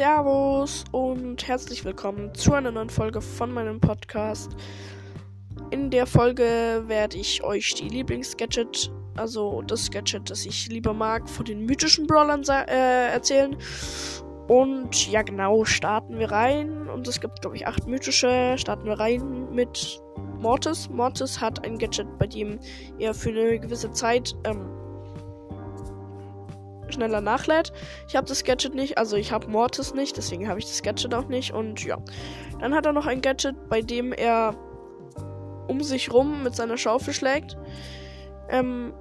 Servus und herzlich willkommen zu einer neuen Folge von meinem Podcast. In der Folge werde ich euch die Lieblingsgadget, also das Gadget, das ich lieber mag, von den mythischen Brawlern äh, erzählen. Und ja, genau, starten wir rein. Und es gibt, glaube ich, acht mythische. Starten wir rein mit Mortis. Mortis hat ein Gadget, bei dem er für eine gewisse Zeit ähm, schneller nachlädt. Ich habe das Gadget nicht, also ich habe Mortis nicht, deswegen habe ich das Gadget auch nicht. Und ja, dann hat er noch ein Gadget, bei dem er um sich rum mit seiner Schaufel schlägt. Ähm,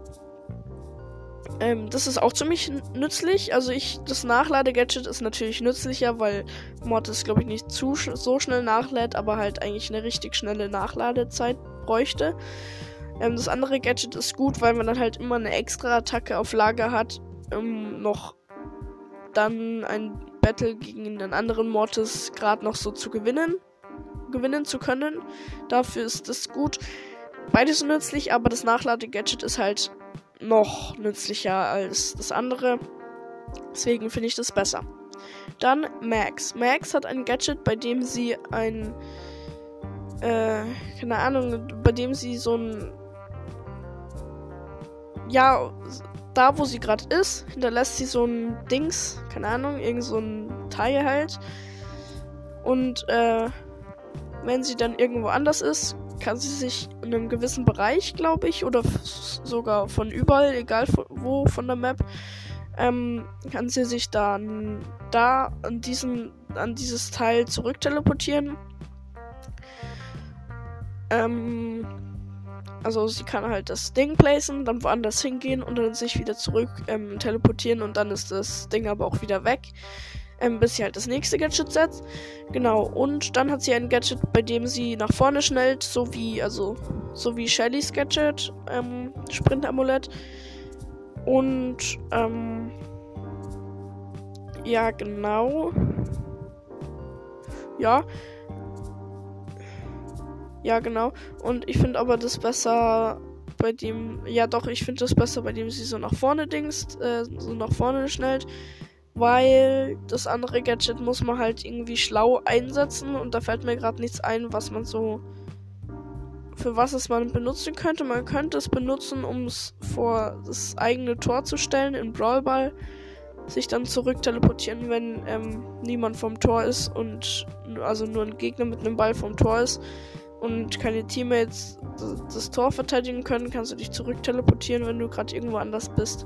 ähm, das ist auch ziemlich nützlich. Also ich, das Nachlade-Gadget ist natürlich nützlicher, weil Mortis, glaube ich, nicht zu so schnell nachlädt, aber halt eigentlich eine richtig schnelle Nachladezeit bräuchte. Ähm, das andere Gadget ist gut, weil man dann halt immer eine extra Attacke auf Lager hat, um noch dann ein Battle gegen einen anderen Mortis gerade noch so zu gewinnen, gewinnen zu können. Dafür ist das gut. Beides nützlich, aber das Nachlade-Gadget ist halt noch nützlicher als das andere. Deswegen finde ich das besser. Dann Max. Max hat ein Gadget, bei dem sie ein, äh, keine Ahnung, bei dem sie so ein, ja, da, wo sie gerade ist, hinterlässt sie so ein Dings, keine Ahnung, irgend so ein Teil halt. Und äh, wenn sie dann irgendwo anders ist, kann sie sich in einem gewissen Bereich, glaube ich, oder sogar von überall, egal von, wo von der Map, ähm, kann sie sich dann da an diesen, an dieses Teil zurück teleportieren. Ähm, also sie kann halt das Ding placen, dann woanders hingehen und dann sich wieder zurück ähm, teleportieren und dann ist das Ding aber auch wieder weg. Ähm, bis sie halt das nächste Gadget setzt. Genau, und dann hat sie ein Gadget, bei dem sie nach vorne schnellt, so wie, also, so wie Shellys Gadget, ähm, Sprint-Amulett. Und, ähm, ja, genau. Ja, ja, genau. Und ich finde aber das besser bei dem. Ja, doch, ich finde das besser, bei dem sie so nach vorne dingst, äh, so nach vorne schnellt. Weil das andere Gadget muss man halt irgendwie schlau einsetzen und da fällt mir gerade nichts ein, was man so. Für was es man benutzen könnte. Man könnte es benutzen, um es vor das eigene Tor zu stellen in Brawlball. Sich dann zurück teleportieren, wenn ähm, niemand vom Tor ist und also nur ein Gegner mit einem Ball vom Tor ist und keine Teammates das Tor verteidigen können, kannst du dich zurück teleportieren, wenn du gerade irgendwo anders bist.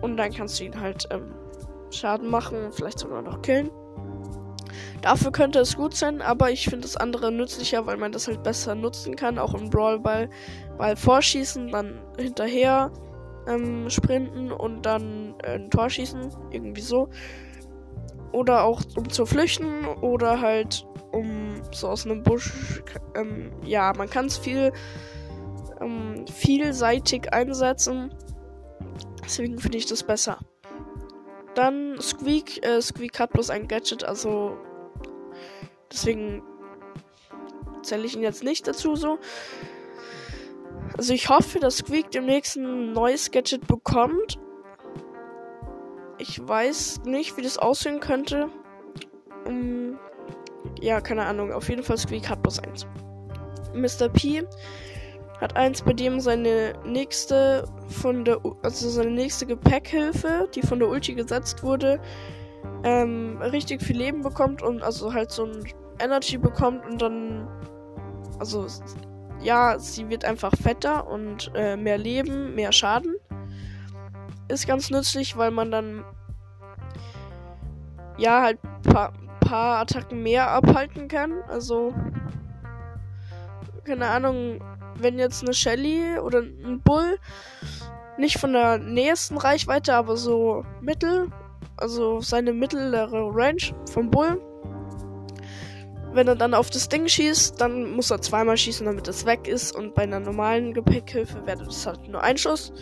Und dann kannst du ihn halt ähm, Schaden machen, vielleicht sogar noch killen. Dafür könnte es gut sein, aber ich finde das andere nützlicher, weil man das halt besser nutzen kann, auch im Brawlball. Ball vorschießen, dann hinterher ähm, sprinten und dann äh, ein Tor schießen, irgendwie so. Oder auch um zu flüchten oder halt um so aus einem Busch. Ähm, ja, man kann es viel ähm, vielseitig einsetzen. Deswegen finde ich das besser. Dann Squeak. Äh, Squeak hat bloß ein Gadget, also deswegen zähle ich ihn jetzt nicht dazu so. Also ich hoffe, dass Squeak demnächst ein neues Gadget bekommt. Ich weiß nicht, wie das aussehen könnte. Um, ja, keine Ahnung. Auf jeden Fall Squeak hat plus eins. Mr. P hat eins, bei dem seine nächste von der, also seine nächste Gepäckhilfe, die von der Ulti gesetzt wurde, ähm, richtig viel Leben bekommt und also halt so ein Energy bekommt und dann, also ja, sie wird einfach fetter und äh, mehr Leben, mehr Schaden ist ganz nützlich, weil man dann ja halt paar, paar Attacken mehr abhalten kann. Also keine Ahnung, wenn jetzt eine Shelly oder ein Bull nicht von der nächsten Reichweite, aber so mittel, also seine mittlere Range vom Bull. Wenn er dann auf das Ding schießt, dann muss er zweimal schießen, damit es weg ist. Und bei einer normalen Gepäckhilfe wäre das halt nur ein Schuss.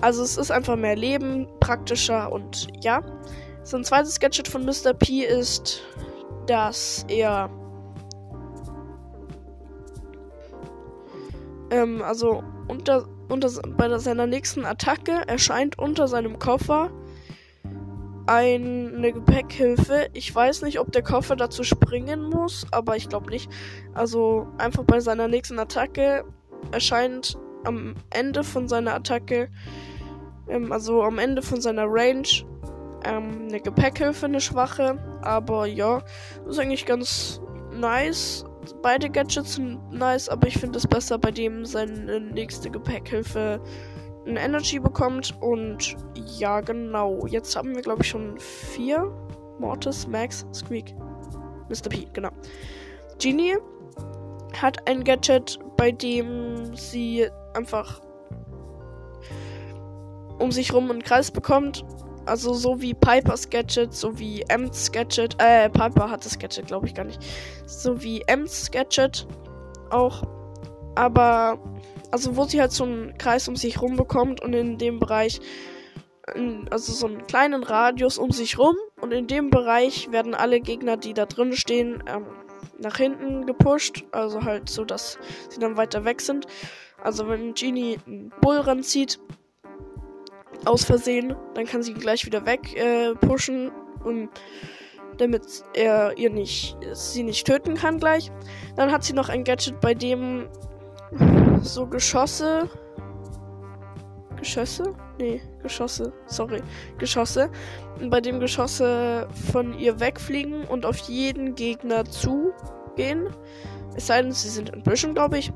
Also es ist einfach mehr Leben, praktischer und ja. So ein zweites Gadget von Mr. P ist, dass er ähm, also unter, unter bei seiner nächsten Attacke erscheint unter seinem Koffer eine Gepäckhilfe. Ich weiß nicht, ob der Koffer dazu springen muss, aber ich glaube nicht. Also einfach bei seiner nächsten Attacke erscheint am Ende von seiner Attacke, ähm, also am Ende von seiner Range, ähm, eine Gepäckhilfe, eine schwache. Aber ja, ist eigentlich ganz nice. Beide Gadgets sind nice, aber ich finde es besser, bei dem seine nächste Gepäckhilfe ein Energy bekommt. Und ja, genau. Jetzt haben wir, glaube ich, schon vier. Mortis, Max, Squeak, Mr. P, genau. Genie hat ein Gadget, bei dem sie einfach um sich rum einen Kreis bekommt. Also so wie Pipers Gadget, so wie Ems Gadget. Äh, Piper hat das Gadget, glaube ich, gar nicht. So wie Ems Gadget auch. Aber also wo sie halt so einen Kreis um sich rum bekommt und in dem Bereich, also so einen kleinen Radius um sich rum und in dem Bereich werden alle Gegner, die da drin stehen, ähm, nach hinten gepusht, also halt so, dass sie dann weiter weg sind. Also wenn Genie einen Bull ranzieht, aus Versehen, dann kann sie gleich wieder weg äh, pushen und damit er ihr nicht sie nicht töten kann gleich. Dann hat sie noch ein Gadget, bei dem so Geschosse. Geschosse? Nee, Geschosse. Sorry. Geschosse. Bei dem Geschosse von ihr wegfliegen und auf jeden Gegner zugehen. Es sei denn, sie sind in Büschen, glaube ich.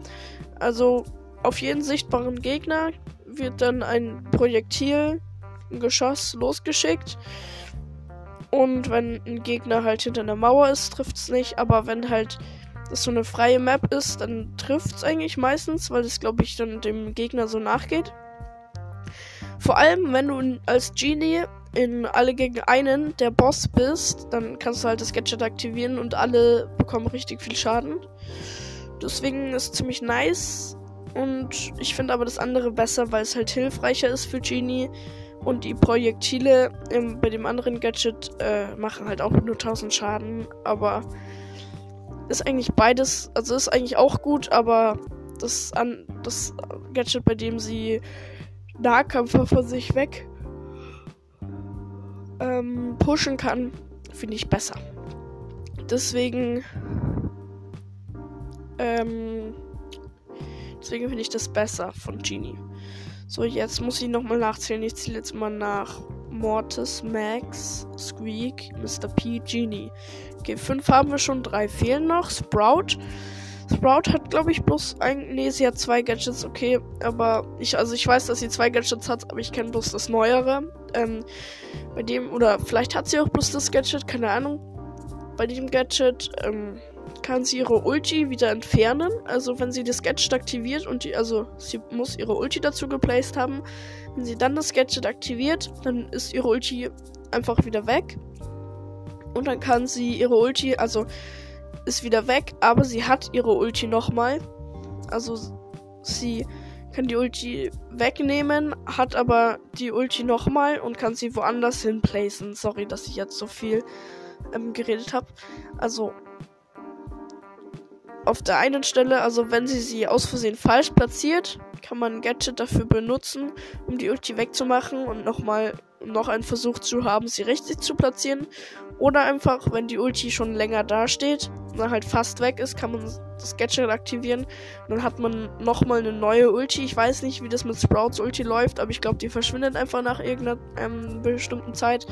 Also auf jeden sichtbaren Gegner wird dann ein Projektil, ein Geschoss losgeschickt. Und wenn ein Gegner halt hinter einer Mauer ist, trifft es nicht. Aber wenn halt das so eine freie Map ist, dann trifft es eigentlich meistens, weil es, glaube ich, dann dem Gegner so nachgeht. Vor allem, wenn du als Genie in alle gegen einen der Boss bist, dann kannst du halt das Gadget aktivieren und alle bekommen richtig viel Schaden. Deswegen ist es ziemlich nice. Und ich finde aber das andere besser, weil es halt hilfreicher ist für Genie. Und die Projektile im, bei dem anderen Gadget äh, machen halt auch nur 1000 Schaden. Aber ist eigentlich beides, also ist eigentlich auch gut, aber das, an, das Gadget, bei dem sie Nahkämpfer von sich weg ähm, pushen kann, finde ich besser. Deswegen, ähm, deswegen finde ich das besser von Genie. So, jetzt muss ich nochmal nachzählen. Ich zähle jetzt mal nach. Mortis, Max, Squeak, Mr. P, Genie. Okay, fünf haben wir schon, drei fehlen noch. Sprout. Sprout hat, glaube ich, bloß ein. Nee, sie hat zwei Gadgets, okay. Aber ich, also ich weiß, dass sie zwei Gadgets hat, aber ich kenne bloß das Neuere. Ähm, bei dem, oder vielleicht hat sie auch bloß das Gadget, keine Ahnung. Bei dem Gadget, ähm, kann sie ihre Ulti wieder entfernen. Also wenn sie das Gadget aktiviert und die, also sie muss ihre Ulti dazu geplaced haben. Wenn sie dann das Gadget aktiviert, dann ist ihre Ulti einfach wieder weg. Und dann kann sie ihre Ulti, also ist wieder weg, aber sie hat ihre Ulti nochmal. Also sie kann die Ulti wegnehmen, hat aber die Ulti nochmal und kann sie woanders hin placen. Sorry, dass ich jetzt so viel ähm, geredet habe. Also auf der einen Stelle, also wenn sie sie aus Versehen falsch platziert, kann man ein Gadget dafür benutzen, um die Ulti wegzumachen und nochmal noch einen Versuch zu haben, sie richtig zu platzieren. Oder einfach, wenn die Ulti schon länger dasteht und halt fast weg ist, kann man das Gadget aktivieren. Dann hat man nochmal eine neue Ulti. Ich weiß nicht, wie das mit Sprouts Ulti läuft, aber ich glaube, die verschwindet einfach nach irgendeiner ähm, bestimmten Zeit.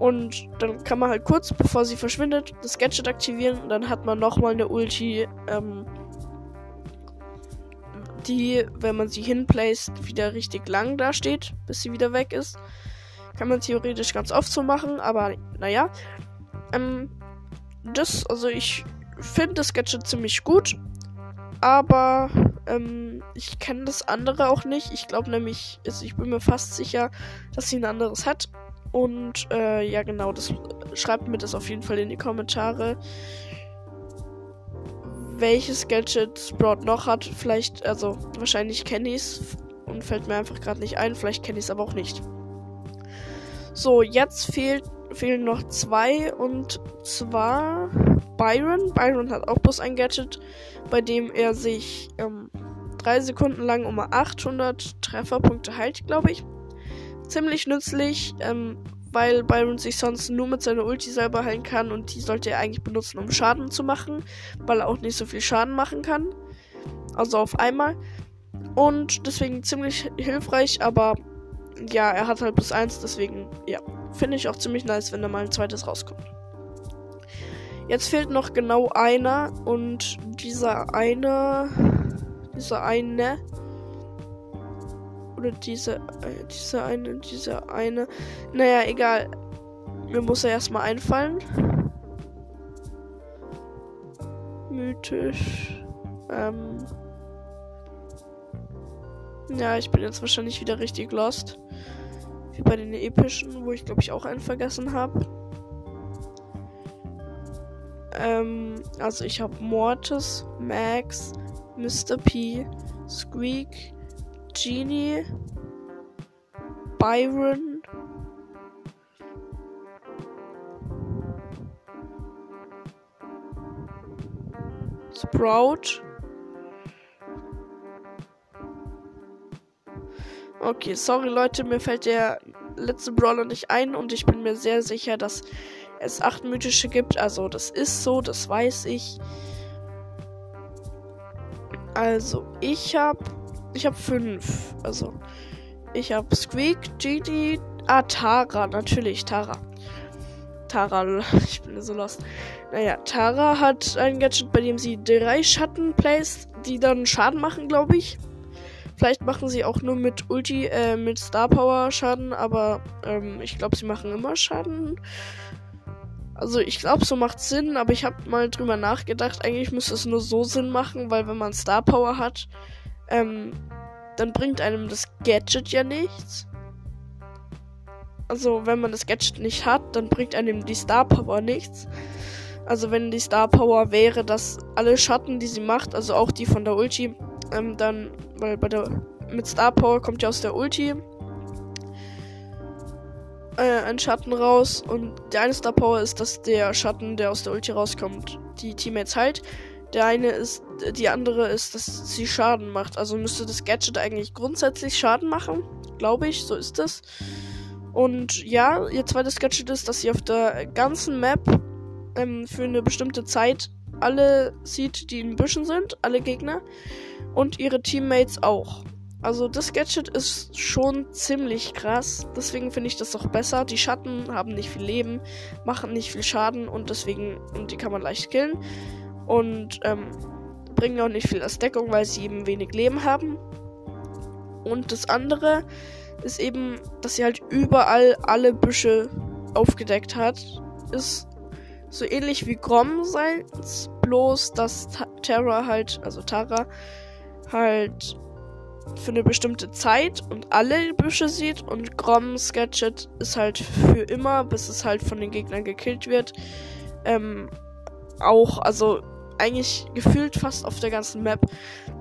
Und dann kann man halt kurz, bevor sie verschwindet, das Gadget aktivieren. Und dann hat man nochmal eine Ulti, ähm, die, wenn man sie hinplaced, wieder richtig lang dasteht, bis sie wieder weg ist. Kann man theoretisch ganz oft so machen, aber naja. Ähm, das, also ich finde das Gadget ziemlich gut. Aber ähm, ich kenne das andere auch nicht. Ich glaube nämlich, also ich bin mir fast sicher, dass sie ein anderes hat. Und äh, ja, genau, das schreibt mir das auf jeden Fall in die Kommentare. Welches Gadget Sprout noch hat. Vielleicht, also wahrscheinlich kenne ich es und fällt mir einfach gerade nicht ein. Vielleicht kenne ich es aber auch nicht. So, jetzt fehlt, fehlen noch zwei und zwar Byron. Byron hat auch bloß ein Gadget, bei dem er sich ähm, drei Sekunden lang um 800 Trefferpunkte heilt, glaube ich ziemlich nützlich, ähm, weil Byron sich sonst nur mit seiner Ulti selber heilen kann und die sollte er eigentlich benutzen, um Schaden zu machen, weil er auch nicht so viel Schaden machen kann. Also auf einmal. Und deswegen ziemlich hilfreich, aber ja, er hat halt plus 1, deswegen, ja, finde ich auch ziemlich nice, wenn da mal ein zweites rauskommt. Jetzt fehlt noch genau einer und dieser eine, dieser eine, oder diese, äh, diese eine, dieser eine, naja, egal. Mir muss er erstmal einfallen. Mythisch. Ähm. Ja, ich bin jetzt wahrscheinlich wieder richtig lost. Wie bei den epischen, wo ich glaube ich auch einen vergessen habe. Ähm, also ich habe Mortis, Max, Mr. P, Squeak, Genie, Byron, Sprout. Okay, sorry Leute, mir fällt der letzte Brawler nicht ein und ich bin mir sehr sicher, dass es acht mythische gibt. Also das ist so, das weiß ich. Also ich habe, ich habe fünf. Also ich habe Squeak, Genie, ah Tara, natürlich Tara. Tara, ich bin so lost. Naja, Tara hat ein Gadget, bei dem sie drei Schatten placed, die dann Schaden machen, glaube ich. Vielleicht machen sie auch nur mit Ulti, äh, mit Star Power Schaden, aber ähm, ich glaube, sie machen immer Schaden. Also ich glaube, so macht Sinn, aber ich habe mal drüber nachgedacht. Eigentlich müsste es nur so Sinn machen, weil wenn man Star Power hat, ähm, dann bringt einem das Gadget ja nichts. Also wenn man das Gadget nicht hat, dann bringt einem die Star Power nichts. Also wenn die Star Power wäre, dass alle Schatten, die sie macht, also auch die von der Ulti, ähm, dann, weil bei der mit Star Power kommt ja aus der Ulti äh, ein Schatten raus und der eine Star Power ist, dass der Schatten, der aus der Ulti rauskommt, die Teammates halt. Der eine ist, die andere ist, dass sie Schaden macht. Also müsste das Gadget eigentlich grundsätzlich Schaden machen, glaube ich, so ist das. Und ja, ihr zweites Gadget ist, dass sie auf der ganzen Map ähm, für eine bestimmte Zeit alle sieht, die in Büschen sind, alle Gegner und ihre Teammates auch. Also das Gadget ist schon ziemlich krass. Deswegen finde ich das auch besser. Die Schatten haben nicht viel Leben, machen nicht viel Schaden und deswegen und die kann man leicht killen und ähm, bringen auch nicht viel als Deckung, weil sie eben wenig Leben haben. Und das andere ist eben, dass sie halt überall alle Büsche aufgedeckt hat. Ist so ähnlich wie Grom sein, bloß dass Terra halt, also Tara, halt für eine bestimmte Zeit und alle Büsche sieht und Groms Gadget ist halt für immer, bis es halt von den Gegnern gekillt wird. Ähm, auch, also eigentlich gefühlt fast auf der ganzen Map,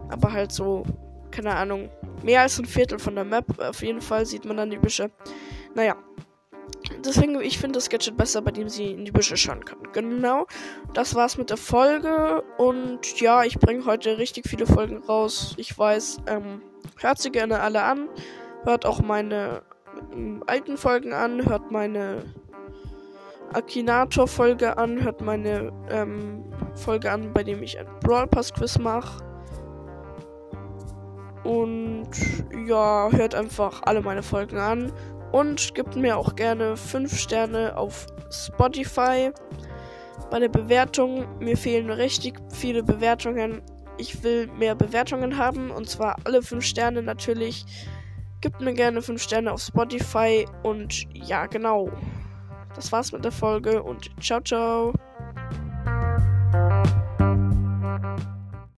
aber halt so, keine Ahnung, mehr als ein Viertel von der Map. Auf jeden Fall sieht man dann die Büsche. Naja. Deswegen, ich finde das Gadget besser, bei dem sie in die Büsche schauen kann. Genau. Das war's mit der Folge. Und ja, ich bringe heute richtig viele Folgen raus. Ich weiß, ähm, Hört sie gerne alle an. Hört auch meine ähm, alten Folgen an. Hört meine Akinator-Folge an. Hört meine ähm, Folge an, bei dem ich ein Brawl Pass Quiz mache. Und ja, hört einfach alle meine Folgen an. Und gibt mir auch gerne 5 Sterne auf Spotify. Bei der Bewertung, mir fehlen richtig viele Bewertungen ich will mehr Bewertungen haben und zwar alle 5 Sterne natürlich. Gebt mir gerne 5 Sterne auf Spotify und ja, genau. Das war's mit der Folge und ciao, ciao.